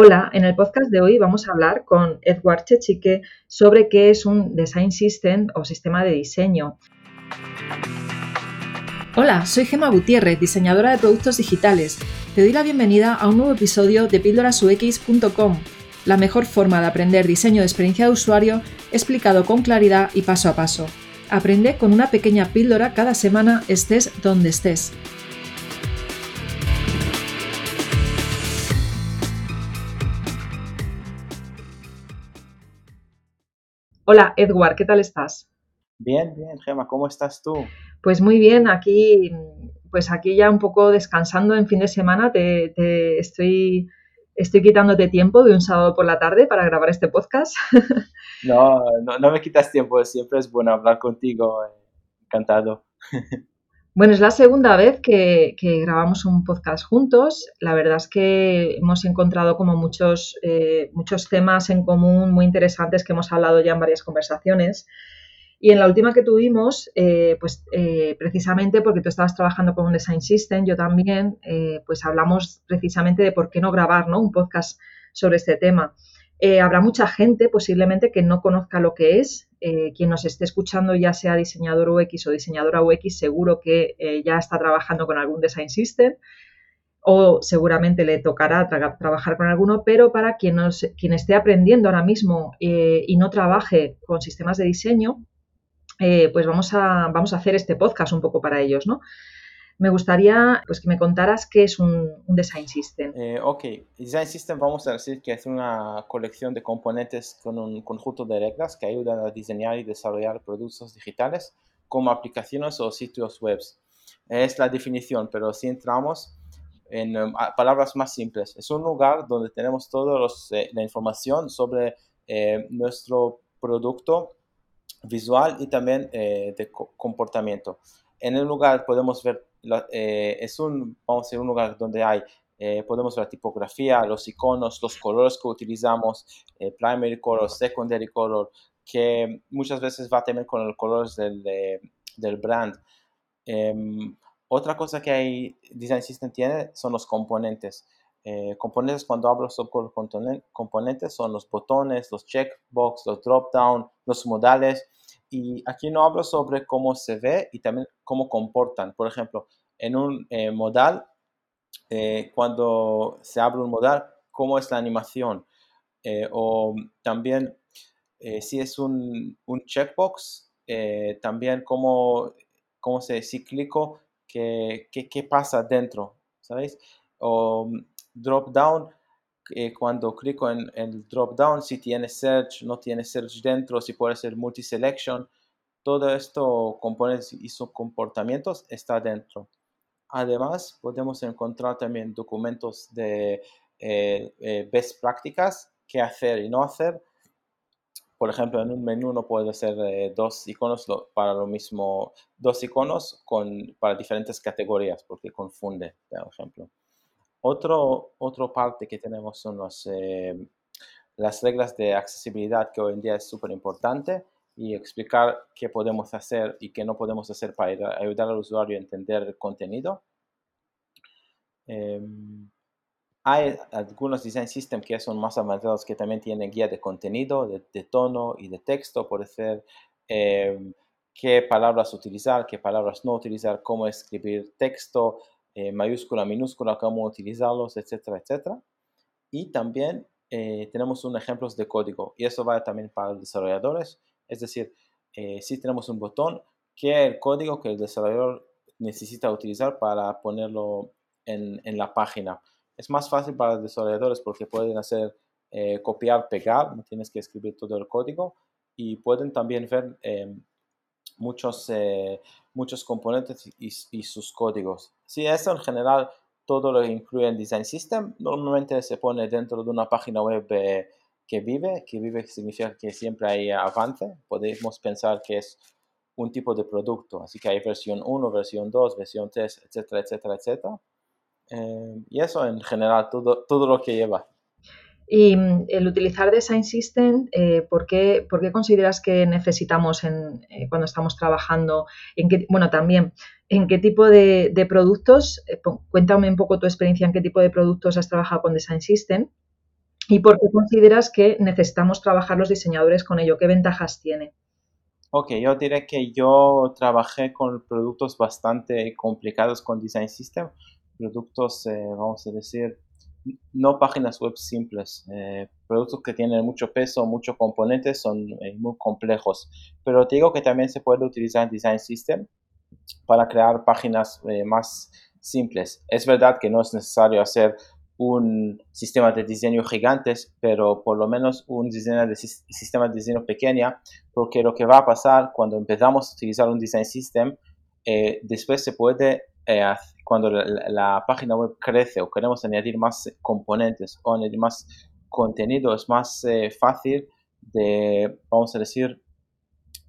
Hola, en el podcast de hoy vamos a hablar con Edward Chechique sobre qué es un Design System o sistema de diseño. Hola, soy Gema Gutiérrez, diseñadora de productos digitales. Te doy la bienvenida a un nuevo episodio de píldorasux.com, la mejor forma de aprender diseño de experiencia de usuario explicado con claridad y paso a paso. Aprende con una pequeña píldora cada semana estés donde estés. Hola, Edward, ¿qué tal estás? Bien, bien, Gema, ¿cómo estás tú? Pues muy bien, aquí, pues aquí ya un poco descansando en fin de semana, te, estoy, estoy quitándote tiempo de un sábado por la tarde para grabar este podcast. No, no, no me quitas tiempo, siempre es bueno hablar contigo, encantado. Bueno, es la segunda vez que, grabamos un podcast juntos. La verdad es que hemos encontrado como muchos, eh, muchos temas en común muy interesantes que hemos hablado ya en varias conversaciones. Y en la última que tuvimos, eh, pues eh, precisamente porque tú estabas trabajando con un design system, yo también, pues hablamos precisamente de por qué no grabar ¿no? un podcast sobre este tema. Habrá mucha gente posiblemente que no conozca lo que es. Eh, quien nos esté escuchando, ya sea diseñador UX o diseñadora UX, seguro que eh, ya está trabajando con algún design system o seguramente le tocará trabajar con alguno, pero para quien, quien esté aprendiendo ahora mismo y no trabaje con sistemas de diseño, pues vamos a, vamos a hacer este podcast un poco para ellos, ¿no? Me gustaría pues, que me contaras qué es un, Design System. Eh, ok, Design System vamos a decir que es una colección de componentes con un conjunto de reglas que ayudan a diseñar y desarrollar productos digitales como aplicaciones o sitios web. Es la definición, pero si entramos en um, palabras más simples, es un lugar donde tenemos toda eh, la información sobre eh, nuestro producto visual y también de comportamiento. En el lugar podemos ver eh, es un, vamos a decir, un lugar donde hay, eh, podemos ver la tipografía, los iconos, los colores que utilizamos, eh, primary color, secondary color, que muchas veces va también con los colores del, del brand. Em, otra cosa que hay Design System tiene son los componentes. componentes, cuando hablo sobre componentes, son los botones, los checkbox, los drop down, los modales y aquí no hablo sobre cómo se ve y también cómo comportan. Por ejemplo, en un eh, modal, eh, cuando se abre un modal, cómo es la animación. Eh, o también si es un, un checkbox, también cómo, cómo se, si clico, qué, qué, qué pasa dentro, ¿sabéis? O mm, drop down, cuando clico en el drop down, si tiene search, no tiene search dentro, si puede ser multi-selection, todo esto, componentes y sus comportamientos está dentro. Además, podemos encontrar también documentos de eh, eh, best prácticas, qué hacer y no hacer. Por ejemplo, en un menú no puede ser eh, dos iconos para lo mismo, dos iconos con, para diferentes categorías, porque confunde, por ejemplo. Otro, otra parte que tenemos son eh, las reglas de accesibilidad, que hoy en día es súper importante, y explicar qué podemos hacer y qué no podemos hacer para ayudar al usuario a entender el contenido. Em, hay algunos design systems que son más avanzados que también tienen guía de contenido, de, tono y de texto, por ser em, qué palabras utilizar, qué palabras no utilizar, cómo escribir texto, eh, mayúscula, minúscula, cómo utilizarlos, etcétera, etcétera. Y también eh, tenemos un ejemplos de código y eso va también para los desarrolladores. Es decir, eh, si tenemos un botón, ¿qué es el código que el desarrollador necesita utilizar para ponerlo en, la página? Es más fácil para los desarrolladores porque pueden hacer copiar, pegar, no tienes que escribir todo el código y pueden también ver em, muchos, eh, muchos componentes y, sus códigos. Si eso en general todo lo incluye en Design System, normalmente se pone dentro de una página web eh, que vive, que vive significa que siempre hay avance, podemos pensar que es un tipo de producto, así que hay versión 1, versión 2, versión 3, etcétera, etcétera, etcétera. Eh, y eso en general, todo, todo lo que lleva. Y mm, el utilizar Design System, eh, ¿por, qué, consideras que necesitamos en, eh, cuando estamos trabajando? En qué, bueno, también, ¿en qué tipo de, productos? Eh, cuéntame un poco tu experiencia en qué tipo de productos has trabajado con Design System. ¿Y por qué consideras que necesitamos trabajar los diseñadores con ello? ¿Qué ventajas tiene? Ok, yo diré que yo trabajé con productos bastante complicados con Design System, productos, eh, vamos a decir, no páginas web simples, eh, productos que tienen mucho peso, muchos componentes, son eh, muy complejos. Pero te digo que también se puede utilizar Design System para crear páginas más simples. Es verdad que no es necesario hacer un sistema de diseño gigantes, pero por lo menos un diseño de sistema de diseño pequeña, porque lo que va a pasar cuando empezamos a utilizar un design system, eh, después se puede, eh, cuando la, página web crece o queremos añadir más componentes o añadir más contenido, es más eh, fácil de, vamos a decir,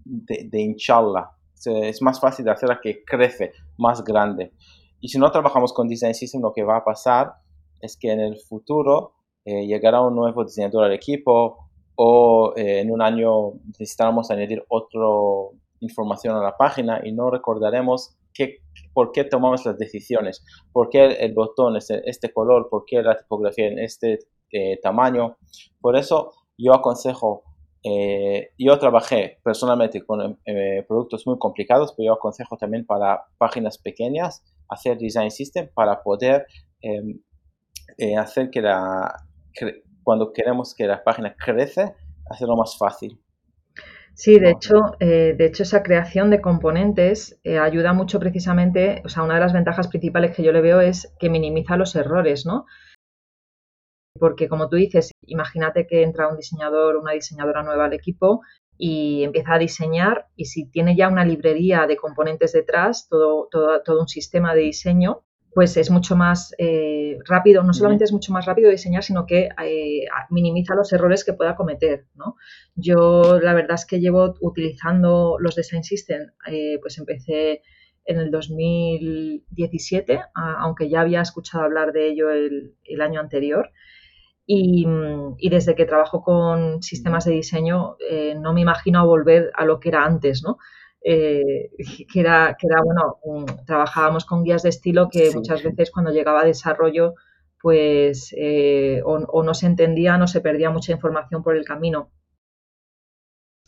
de, de hincharla. Es más fácil de hacerla que crece más grande. Y si no trabajamos con design system, lo que va a pasar es que en el futuro eh, llegará un nuevo diseñador al equipo o eh, en un año necesitamos añadir otra información a la página y no recordaremos qué, por qué tomamos las decisiones, por qué el botón es este color, por qué la tipografía en este eh, tamaño. Por eso yo aconsejo, yo trabajé personalmente con productos muy complicados, pero yo aconsejo también para páginas pequeñas hacer design system para poder em, eh, hacer que la, cuando queremos que la página crece, hacerlo más fácil. Sí, de hecho, eh, de hecho esa creación de componentes eh, ayuda mucho precisamente, o sea, una de las ventajas principales que yo le veo es que minimiza los errores, ¿no? Porque como tú dices, imagínate que entra un diseñador, una diseñadora nueva al equipo y empieza a diseñar y si tiene ya una librería de componentes detrás, todo, todo, todo un sistema de diseño, pues es mucho más eh, rápido, no solamente es mucho más rápido diseñar, sino que eh, minimiza los errores que pueda cometer. ¿no? Yo la verdad es que llevo utilizando los Design System, eh, pues empecé en el 2017, aunque ya había escuchado hablar de ello el, año anterior. Y, y, desde que trabajo con sistemas de diseño, no me imagino volver a lo que era antes, ¿no? Eh, que, era, que era, bueno, trabajábamos con guías de estilo que muchas veces cuando llegaba a desarrollo, pues eh, o, no se entendía, no se perdía mucha información por el camino.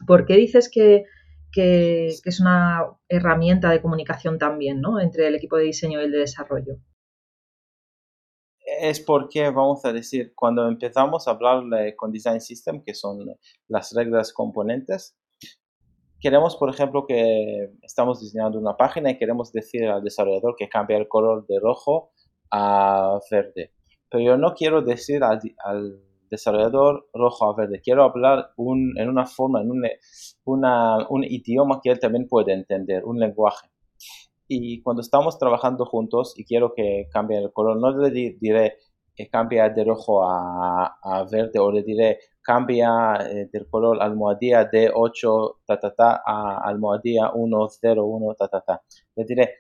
¿Por qué dices que, que, es una herramienta de comunicación también, ¿no? Entre el equipo de diseño y el de desarrollo. Es porque, vamos a decir, cuando empezamos a hablar con Design System, que son las reglas componentes, queremos, por ejemplo, que estamos diseñando una página y queremos decir al desarrollador que cambie el color de rojo a verde. Pero yo no quiero decir al, desarrollador rojo a verde. Quiero hablar en una forma, en un idioma que él también puede entender, un lenguaje. Y cuando estamos trabajando juntos y quiero que cambie el color, no le diré que cambie de rojo a, verde o le diré cambia eh, del color almohadilla D8 ta, ta, ta, a almohadilla 101 ta, ta, ta. Le diré,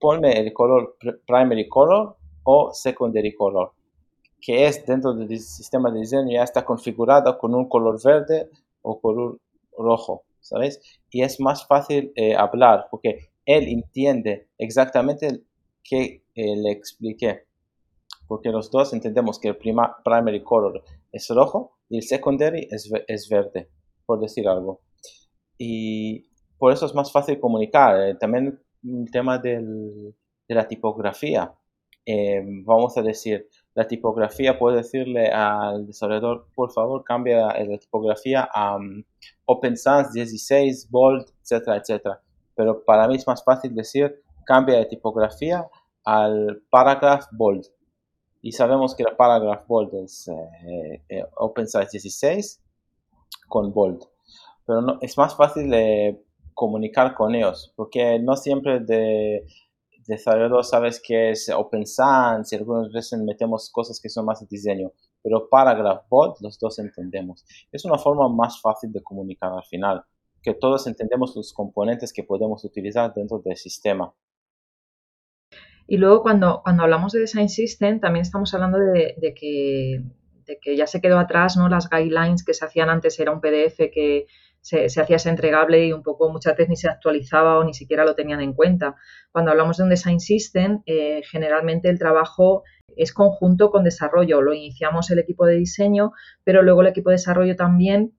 ponme el color primary color o secondary color, que es dentro del sistema de diseño ya está configurado con un color verde o color rojo, ¿sabes? Y es más fácil eh, hablar porque él entiende exactamente que eh, le expliqué. Porque los dos entendemos que el primary color es rojo y el secondary es, es verde, por decir algo. Y por eso es más fácil comunicar. Eh, también el tema del, de la tipografía. Eh, vamos a decir, la tipografía, puede decirle al desarrollador, por favor, cambia la tipografía a um, Open Sans 16, Bold, etcétera, etcétera. Pero para mí es más fácil decir, cambia de tipografía al Paragraph Bold y sabemos que la paragraph bold es eh, eh, Open Size 16 con bold. Pero no, es más fácil comunicar con ellos, porque no siempre de desarrollador sabes que es Open Sans y algunas veces metemos cosas que son más de diseño. Pero paragraph bold los dos entendemos. Es una forma más fácil de comunicar al final, que todos entendemos los componentes que podemos utilizar dentro del sistema. Y luego cuando, cuando hablamos de Design System, también estamos hablando de, que, que, ya se quedó atrás, ¿no? Las guidelines que se hacían antes era un PDF que se, hacía ese entregable y un poco muchas veces ni se actualizaba o ni siquiera lo tenían en cuenta. Cuando hablamos de un Design System, eh, generalmente el trabajo es conjunto con desarrollo. Lo iniciamos el equipo de diseño, pero luego el equipo de desarrollo también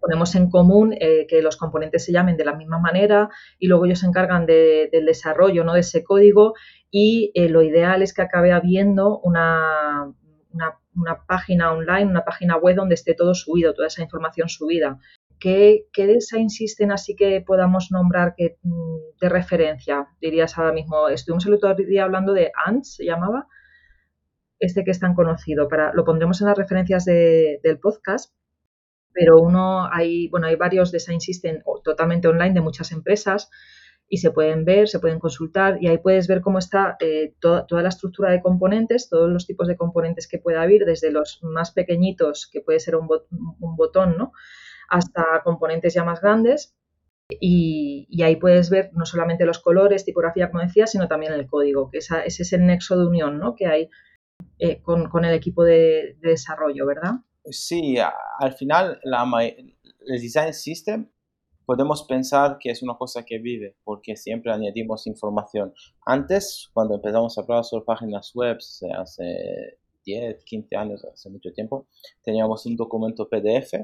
ponemos en común eh, que los componentes se llamen de la misma manera y luego ellos se encargan del desarrollo ¿no? de ese código y eh, lo ideal es que acabe habiendo una, una, página online, una página web donde esté todo subido, toda esa información subida. ¿Qué, qué design system así que podamos nombrar que, mm, de referencia? Dirías ahora mismo, estuvimos el otro día hablando de ANTS, se llamaba, este que es tan conocido. Para, lo pondremos en las referencias del podcast, pero uno hay, bueno, hay varios design system totalmente online de muchas empresas y se pueden ver, se pueden consultar y ahí puedes ver cómo está eh, toda la estructura de componentes, todos los tipos de componentes que puede haber, desde los más pequeñitos, que puede ser un, botón, ¿no? hasta componentes ya más grandes. Y, ahí puedes ver no solamente los colores, tipografía, como decía, sino también el código, que ese es el nexo de unión ¿no? que hay eh, con, el equipo de desarrollo, ¿verdad? Sí, al final la, el design system podemos pensar que es una cosa que vive porque siempre añadimos información. Antes, cuando empezamos a hablar sobre páginas web, hace 10, 15 años, hace mucho tiempo, teníamos un documento PDF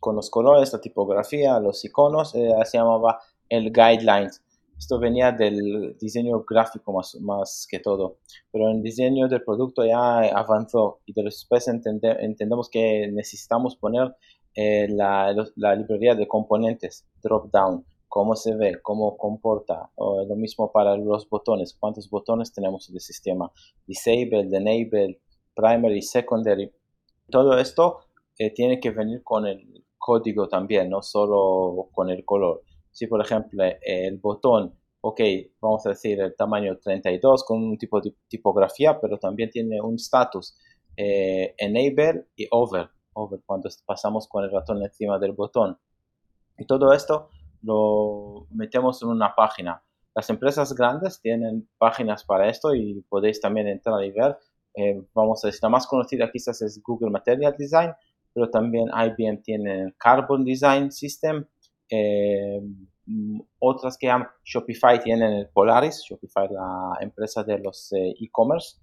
con los colores, la tipografía, los iconos, eh, se llamaba el guidelines. Esto venía del diseño gráfico más, más que todo, pero el diseño del producto ya avanzó y después entendemos que necesitamos poner eh, la, la, librería de componentes drop-down, cómo se ve, cómo comporta, o lo mismo para los botones, cuántos botones tenemos en el sistema, disable, enable, primary, secondary, todo esto eh, tiene que venir con el código también, no solo con el color. Si, por ejemplo, el botón, ok, vamos a decir el tamaño 32 con un tipo de tipografía, pero también tiene un status, eh, enable y over, over cuando pasamos con el ratón encima del botón. Y todo esto lo metemos en una página. Las empresas grandes tienen páginas para esto y podéis también entrar y ver. Eh, vamos a decir, la más conocida quizás es Google Material Design, pero también IBM tiene Carbon Design System. Eh, Mm, otras que llaman Shopify tienen el Polaris, Shopify la empresa de los eh, e-commerce,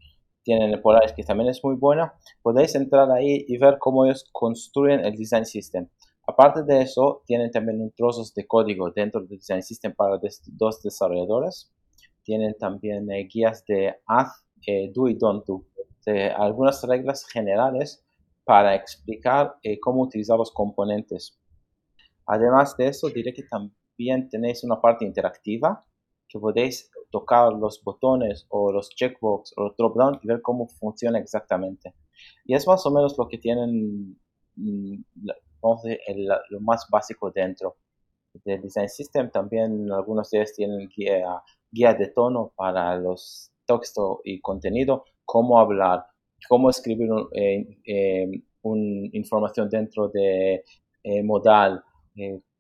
tienen el Polaris que también es muy buena. Podéis entrar ahí y ver cómo ellos construyen el Design System. Aparte de eso, tienen también trozos de código dentro del Design System para dos desarrolladores. Tienen también eh, guías de haz, eh, do y don't do. algunas reglas generales para explicar cómo utilizar los componentes. Además de eso, diré que también tenéis una parte interactiva que podéis tocar los botones o los checkbox o los drop down y ver cómo funciona exactamente. Y es más o menos lo que tienen, mm, vamos a decir, lo más básico dentro del Design System. También algunos de ellos tienen guía, guía de tono para los textos y contenido, cómo hablar, cómo escribir una eh, eh, un información dentro de eh, modal,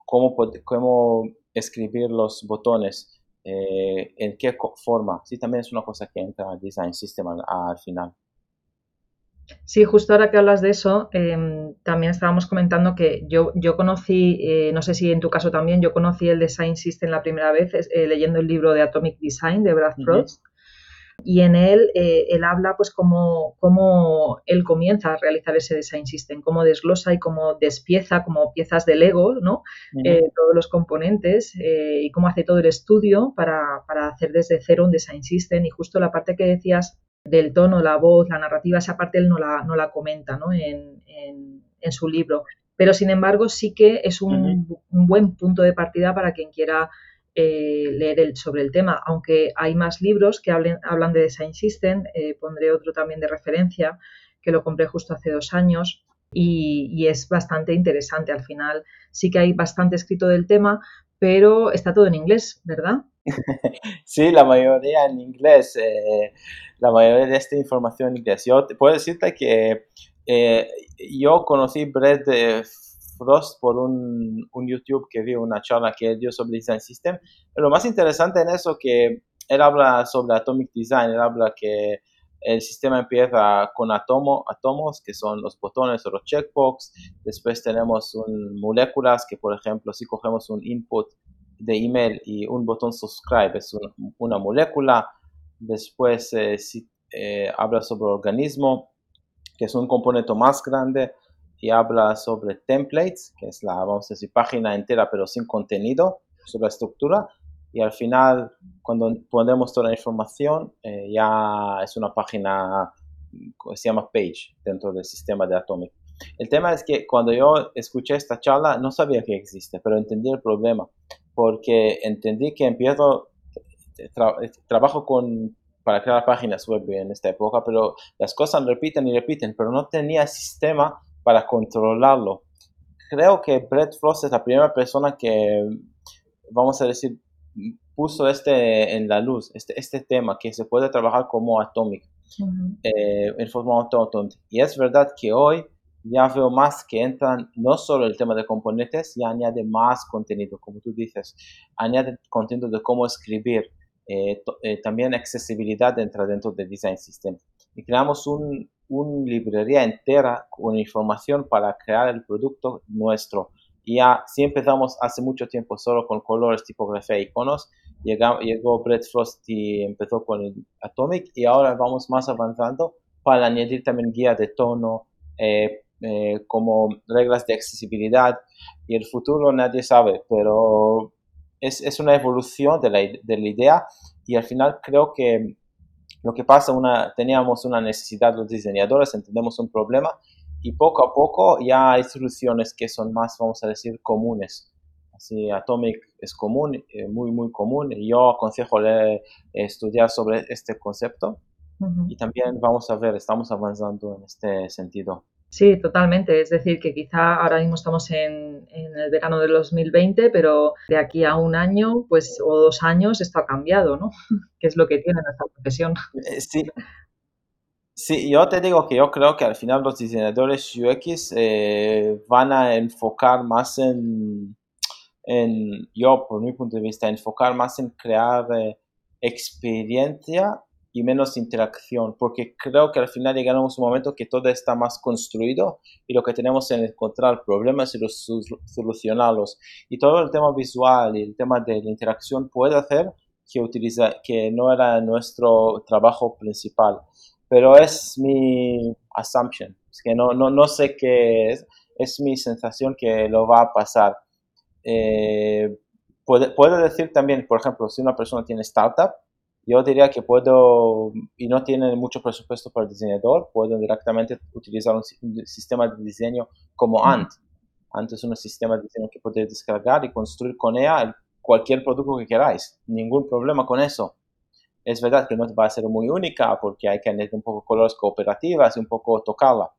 cómo, cómo escribir los botones, eh, en qué forma. Sí, también es una cosa que entra al Design System al, final. Sí, justo ahora que hablas de eso, em, también estábamos comentando que yo, yo conocí, eh, no sé si en tu caso también, yo conocí el Design System la primera vez eh, leyendo el libro de Atomic Design de Brad Frost y en él eh, él habla pues cómo, cómo, él comienza a realizar ese design system, cómo desglosa y cómo despieza como piezas de Lego, ¿no? Eh, todos los componentes eh, y cómo hace todo el estudio para, para, hacer desde cero un design system y justo la parte que decías del tono, la voz, la narrativa, esa parte él no la, no la comenta ¿no? En, en, en, su libro. Pero sin embargo sí que es un, un buen punto de partida para quien quiera eh, leer el, sobre el tema, aunque hay más libros que hablan de Design System, eh, pondré otro también de referencia, que lo compré justo hace dos años y, es bastante interesante al final. Sí que hay bastante escrito del tema, pero está todo en inglés, ¿verdad? Sí, la mayoría en inglés, eh, la mayoría de esta información en inglés. Yo te puedo decirte que yo conocí Brett Frost por un, un, YouTube que vi una charla que él dio sobre Design System. Lo más interesante en eso que él habla sobre Atomic Design, él habla que el sistema empieza con atomo, átomos, que son los botones o los checkbox. Después tenemos un, moléculas, que por ejemplo, si cogemos un input de email y un botón subscribe, es una molécula. Después, eh, si eh, habla sobre organismo, que es un componente más grande, y habla sobre templates, que es la, vamos a decir, página entera pero sin contenido, sobre la estructura, y al final, cuando ponemos toda la información, eh, ya es una página que se llama page dentro del sistema de Atomic. El tema es que cuando yo escuché esta charla no sabía que existe, pero entendí el problema, porque entendí que empiezo, trabajo con, para crear páginas web en esta época, pero las cosas repiten y repiten, pero no tenía sistema para controlarlo. Creo que Brett Frost es la primera persona que, vamos a decir, puso este en la luz, este, este tema, que se puede trabajar como Atomic, eh, en forma autónoma. Y es verdad que hoy ya veo más que entran no solo el tema de componentes, ya añade más contenido, como tú dices, añade contenido de cómo escribir, eh, eh, también accesibilidad entra dentro del Design System. Y creamos una un librería entera con información para crear el producto nuestro. Ya, si empezamos hace mucho tiempo solo con colores, tipografía e iconos, llegó, llegó Brett Frost y empezó con el Atomic y ahora vamos más avanzando para añadir también guía de tono, eh, eh, como reglas de accesibilidad y el futuro nadie sabe, pero es, es una evolución de la, de la, idea y al final creo que lo que pasa, una, teníamos una necesidad los diseñadores, entendemos un problema y poco a poco ya hay soluciones que son más, vamos a decir, comunes. Así, Atomic es común, eh, muy, muy común. Y yo aconsejo leer, estudiar sobre este concepto. Y también vamos a ver, estamos avanzando en este sentido. Sí, totalmente. Es decir, que quizá ahora mismo estamos en, el verano del 2020, pero de aquí a un año, pues, o dos años, esto ha cambiado, ¿no? que es lo que tiene nuestra profesión. Eh, sí. Sí, yo te digo que yo creo que al final los diseñadores UX eh, van a enfocar más en, en, yo por mi punto de vista, enfocar más en crear eh, experiencia y menos interacción, porque creo que al final llegaremos un momento que todo está más construido y lo que tenemos es encontrar problemas y los solucionarlos. Y todo el tema visual y el tema de la interacción puede hacer que, utiliza, que no era nuestro trabajo principal, pero es mi assumption, es que no, no, no sé qué es, es mi sensación que lo va a pasar. Eh, puede, puede decir también, por ejemplo, si una persona tiene startup, yo diría que puedo, y no tiene mucho presupuesto para el diseñador, puedo directamente utilizar un, sistema de diseño como Ant. Ant es un sistema de diseño que podéis descargar y construir con ella cualquier producto que queráis. Ningún problema con eso. Es verdad que no va a ser muy única porque hay que añadir un poco colores cooperativas y un poco tocarla,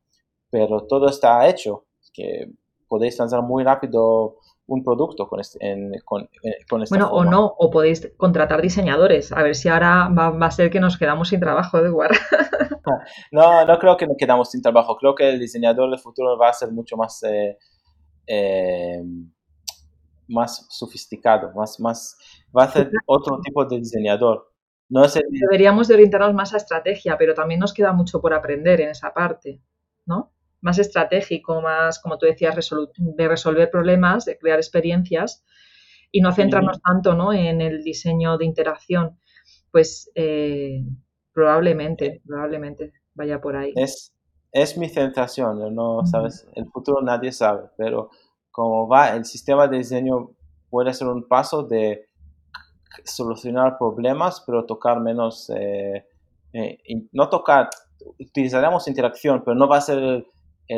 pero todo está hecho, que podéis lanzar muy rápido un producto con este, en, con, eh, con Bueno, o no, o podéis contratar diseñadores. A ver si ahora va, a ser que nos quedamos sin trabajo, Edward. no, no creo que nos quedamos sin trabajo. Creo que el diseñador del futuro va a ser mucho más, eh, eh, más sofisticado, más, más, va a ser otro tipo de diseñador. No Deberíamos de orientarnos más a estrategia, pero también nos queda mucho por aprender en esa parte, ¿no? Más estratégico, más, como tú decías, de resolver problemas, de crear experiencias y no centrarnos tanto ¿no? en el diseño de interacción, pues eh, probablemente, probablemente vaya por ahí. Es, es mi sensación, no sabes, el futuro nadie sabe, pero como va, el sistema de diseño puede ser un paso de solucionar problemas, pero tocar menos, eh, eh, no tocar, utilizaremos interacción, pero no va a ser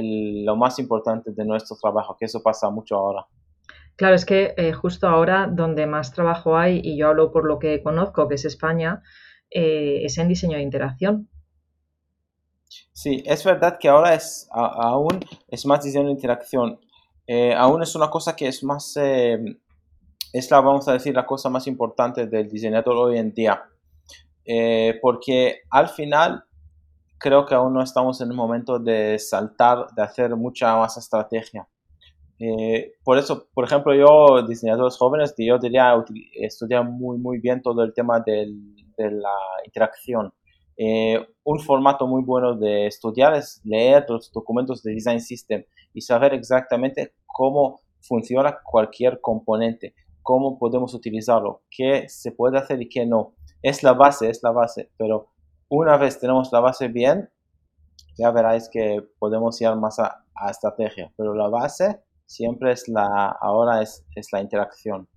lo más importante de nuestro trabajo, que eso pasa mucho ahora. Claro, es que eh, justo ahora donde más trabajo hay, y yo hablo por lo que conozco, que es España, eh, es en diseño de interacción. Sí, es verdad que ahora es aún es más diseño de interacción. Eh, aún es una cosa que es más, es la, vamos a decir, la cosa más importante del diseñador hoy en día. porque al final creo que aún no estamos en el momento de saltar, de hacer mucha más estrategia. Eh, por eso, por ejemplo, yo, diseñadores jóvenes, yo diría estudiar muy, muy bien todo el tema de la interacción. Eh, un formato muy bueno de estudiar es leer los documentos de Design System y saber exactamente cómo funciona cualquier componente, cómo podemos utilizarlo, qué se puede hacer y qué no. Es la base, es la base, pero una vez tenemos la base bien, ya veráis que podemos ir más a, estrategia, pero la base siempre es la, ahora es, es la interacción.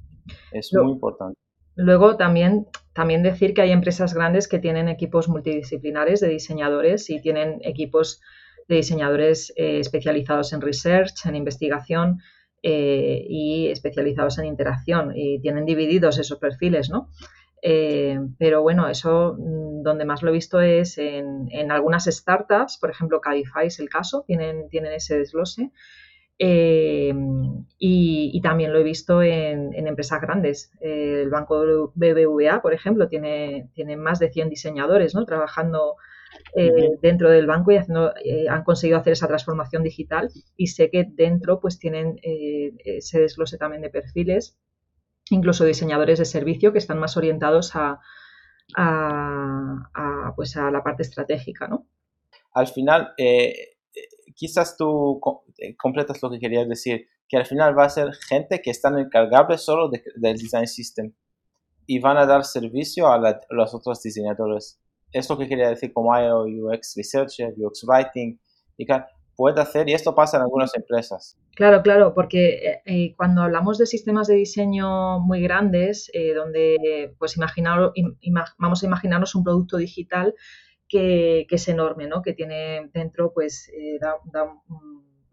Es muy importante. Luego también, también decir que hay empresas grandes que tienen equipos multidisciplinares de diseñadores y tienen equipos de diseñadores eh, especializados en research, en investigación eh, y especializados en interacción y tienen divididos esos perfiles, ¿no? Eh, pero bueno, eso mm, donde más lo he visto es en, algunas startups, por ejemplo, Cabify es el caso, tienen, tienen ese desglose. Eh, y, también lo he visto en, empresas grandes. Eh, el banco BBVA, por ejemplo, tiene, tiene más de 100 diseñadores ¿no? trabajando dentro del banco y haciendo, han conseguido hacer esa transformación digital y sé que dentro pues tienen ese desglose también de perfiles incluso diseñadores de servicio que están más orientados a, pues a la parte estratégica. ¿no? Al final, eh, quizás tú eh, completas lo que querías decir, que al final va a ser gente que están encargables solo del design system y van a dar servicio a, los otros diseñadores. Es lo que quería decir como UX Researcher, UX Writing, y puede hacer, y esto pasa en algunas empresas. Claro, claro, porque eh, eh, cuando hablamos de sistemas de diseño muy grandes, eh, donde pues imaginar, vamos a imaginarnos un producto digital que, es enorme, ¿no? que tiene dentro, pues, da,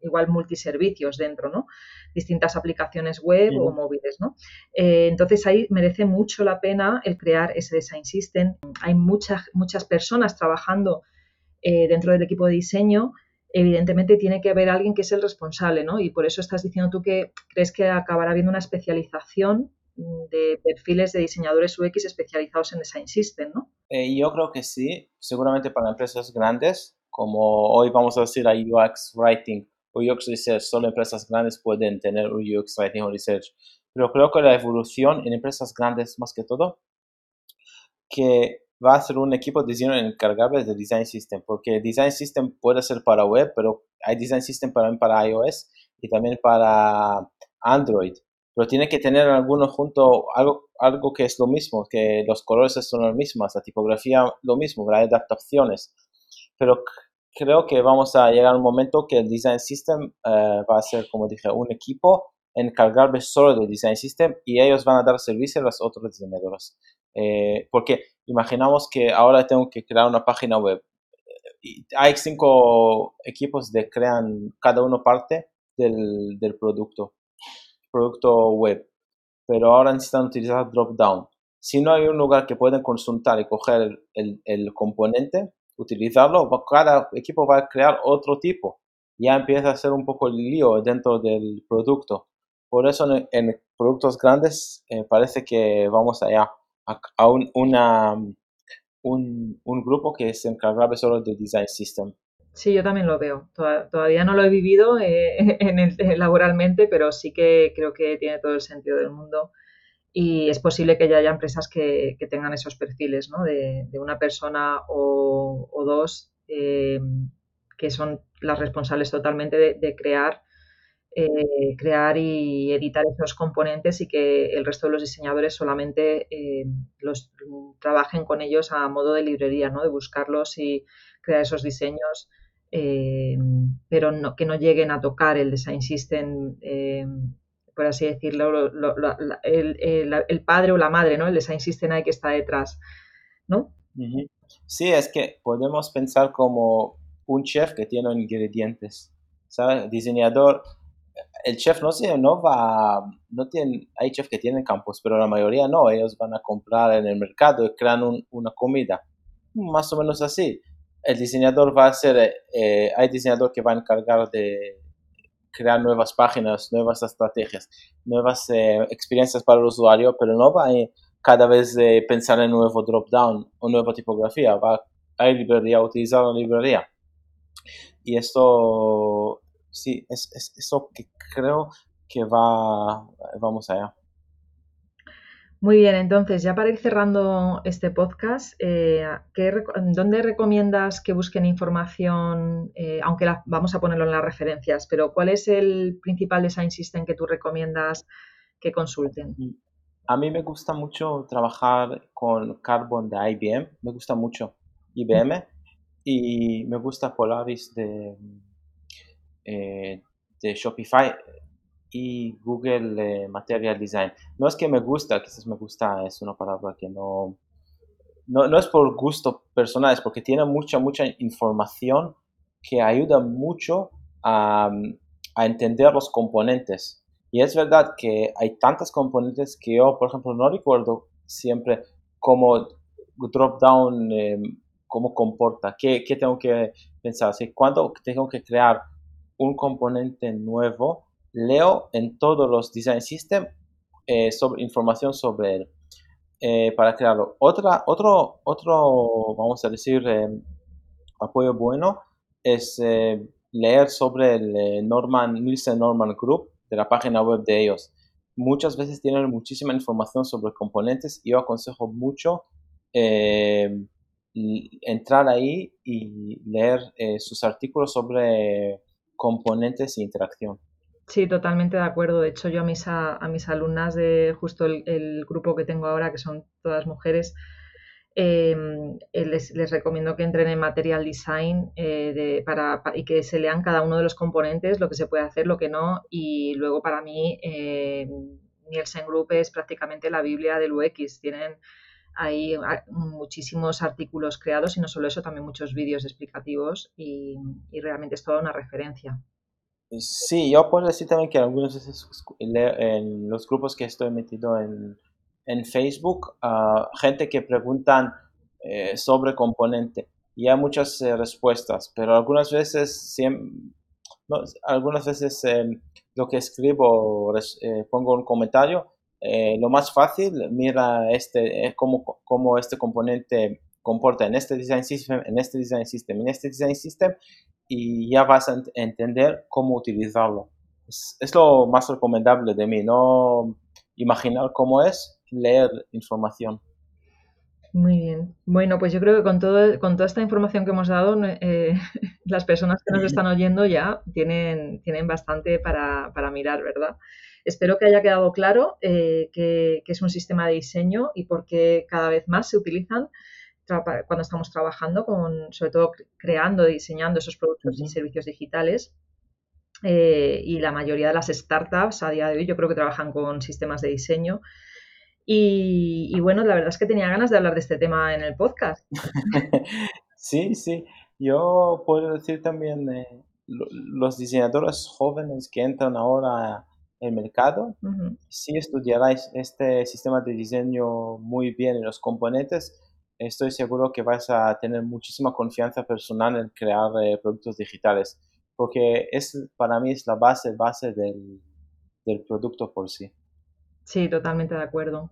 igual multiservicios dentro, ¿no? distintas aplicaciones web o móviles. ¿no? entonces ahí merece mucho la pena el crear ese design system. Hay muchas, muchas personas trabajando dentro del equipo de diseño evidentemente tiene que haber alguien que es el responsable, ¿no? Y por eso estás diciendo tú que crees que acabará habiendo una especialización de perfiles de diseñadores UX especializados en Design System, ¿no? Eh, yo creo que sí, seguramente para empresas grandes, como hoy vamos a decir a UX Writing o UX Research, solo empresas grandes pueden tener un UX Writing o Research. Pero creo que la evolución en empresas grandes, más que todo, que va a ser un equipo de diseño encargable de Design System, porque Design System puede ser para web, pero hay Design System para, para iOS y también para Android. Pero tiene que tener alguno junto, algo, algo que es lo mismo, que los colores son los mismos, la tipografía lo mismo, hay adaptaciones. Pero creo que vamos a llegar a un momento que el Design System eh, va a ser, como dije, un equipo encargable solo del Design System y ellos van a dar servicio a los otros diseñadores. Eh, porque imaginamos que ahora tengo que crear una página web. Hay cinco equipos que crean cada uno parte del, del producto, producto web, pero ahora necesitan utilizar drop-down. Si no hay un lugar que pueden consultar y coger el, el, componente, utilizarlo, cada equipo va a crear otro tipo. Ya empieza a ser un poco el lío dentro del producto. Por eso en, productos grandes eh, parece que vamos allá a, un, una, un, un, grupo que se encargaba solo del design system. Sí, yo también lo veo. Todavía no lo he vivido eh, en el, laboralmente, pero sí que creo que tiene todo el sentido del mundo. Y es posible que ya haya empresas que, que tengan esos perfiles, ¿no? De, de una persona o, dos eh, que son las responsables totalmente de, de crear eh, crear y editar esos componentes y que el resto de los diseñadores solamente eh, los trabajen con ellos a modo de librería, ¿no? de buscarlos y crear esos diseños, eh, pero no, que no lleguen a tocar el design system, por así decirlo, el, padre o la madre, ¿no? el design system hay que está detrás. ¿no? Sí, es que podemos pensar como un chef que tiene ingredientes. Diseñador el chef no se, no va, no tiene, hay chefs que tienen campos, pero la mayoría no, ellos van a comprar en el mercado y crean una comida. Más o menos así. El diseñador va a ser, eh, hay diseñador que va a encargar de crear nuevas páginas, nuevas estrategias, nuevas eh, experiencias para el usuario, pero no va a cada vez pensar en un nuevo drop-down o nueva tipografía, va a librería, utilizar la librería. Y esto sí, es, eso que creo que va, vamos allá. Muy bien, entonces ya para ir cerrando este podcast, eh, ¿dónde recomiendas que busquen información? Eh, aunque vamos a ponerlo en las referencias, pero ¿cuál es el principal design system que tú recomiendas que consulten? A mí me gusta mucho trabajar con Carbon de IBM, me gusta mucho. IBM, y me gusta Polaris de, eh, de Shopify y Google Material Design. No es que me gusta, quizás me gusta, es una palabra que no, no, no es por gusto personal, es porque tiene mucha, mucha información que ayuda mucho a, a entender los componentes. Y es verdad que hay tantas componentes que yo, por ejemplo, no recuerdo siempre cómo drop down, eh, cómo comporta, qué, qué, tengo que pensar. Si cuando tengo que crear un componente nuevo, leo en todos los design systems eh, sobre, información sobre él eh, para crearlo. Otra, otro, otro, vamos a decir, apoyo bueno es leer sobre el Norman, Nielsen Norman Group de la página web de ellos. Muchas veces tienen muchísima información sobre componentes y yo aconsejo mucho eh, entrar ahí y leer eh, sus artículos sobre componentes e interacción. Sí, totalmente de acuerdo. De hecho, yo a mis, a, mis alumnas de justo el, grupo que tengo ahora, que son todas mujeres, Em, eh, les, recomiendo que entren en Material Design eh, para, y que se lean cada uno de los componentes, lo que se puede hacer, lo que no. Y luego para mí, eh, Nielsen Group es prácticamente la Biblia del UX. Tienen ahí muchísimos artículos creados y no solo eso, también muchos vídeos explicativos y, realmente es toda una referencia. Sí, yo puedo decir también que algunas veces en los grupos que estoy metido en en Facebook gente que preguntan eh, sobre componente y hay muchas eh, respuestas, pero algunas veces, algunas veces em, lo que escribo, eh, pongo un comentario, lo más fácil, mira este, cómo, cómo este componente comporta en este design system, en este design system, en este design system, y ya vas a entender cómo utilizarlo. Es, es, lo más recomendable de mí, no imaginar cómo es, leer información. Muy bien. Bueno, pues yo creo que con, todo, con toda esta información que hemos dado, eh, las personas que nos están oyendo ya tienen, tienen bastante para, mirar, ¿verdad? Espero que haya quedado claro eh, que, es un sistema de diseño y por qué cada vez más se utilizan cuando estamos trabajando con, sobre todo creando, diseñando esos productos y servicios digitales. Eh, y la mayoría de las startups a día de hoy yo creo que trabajan con sistemas de diseño y, bueno, la verdad es que tenía ganas de hablar de este tema en el podcast. sí, sí. Yo puedo decir también, eh, los diseñadores jóvenes que entran ahora el mercado, si estudiaráis este sistema de diseño muy bien en los componentes, estoy seguro que vais a tener muchísima confianza personal en crear eh, productos digitales, porque es para mí es la base, base del, del producto por sí. Sí, totalmente de acuerdo.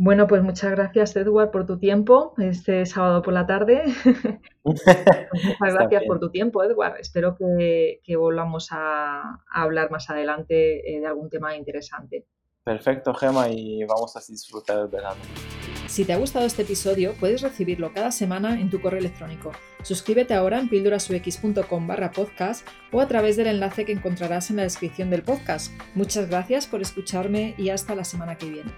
Bueno, pues muchas gracias, Edward, por tu tiempo este sábado por la tarde. Pues muchas gracias por tu tiempo, Edward. Espero que, volvamos a, hablar más adelante eh, de algún tema interesante. Perfecto, Gema, y vamos a disfrutar el verano. Si te ha gustado este episodio, puedes recibirlo cada semana en tu correo electrónico. Suscríbete ahora en pildurasux.com barra podcast o a través del enlace que encontrarás en la descripción del podcast. Muchas gracias por escucharme y hasta la semana que viene.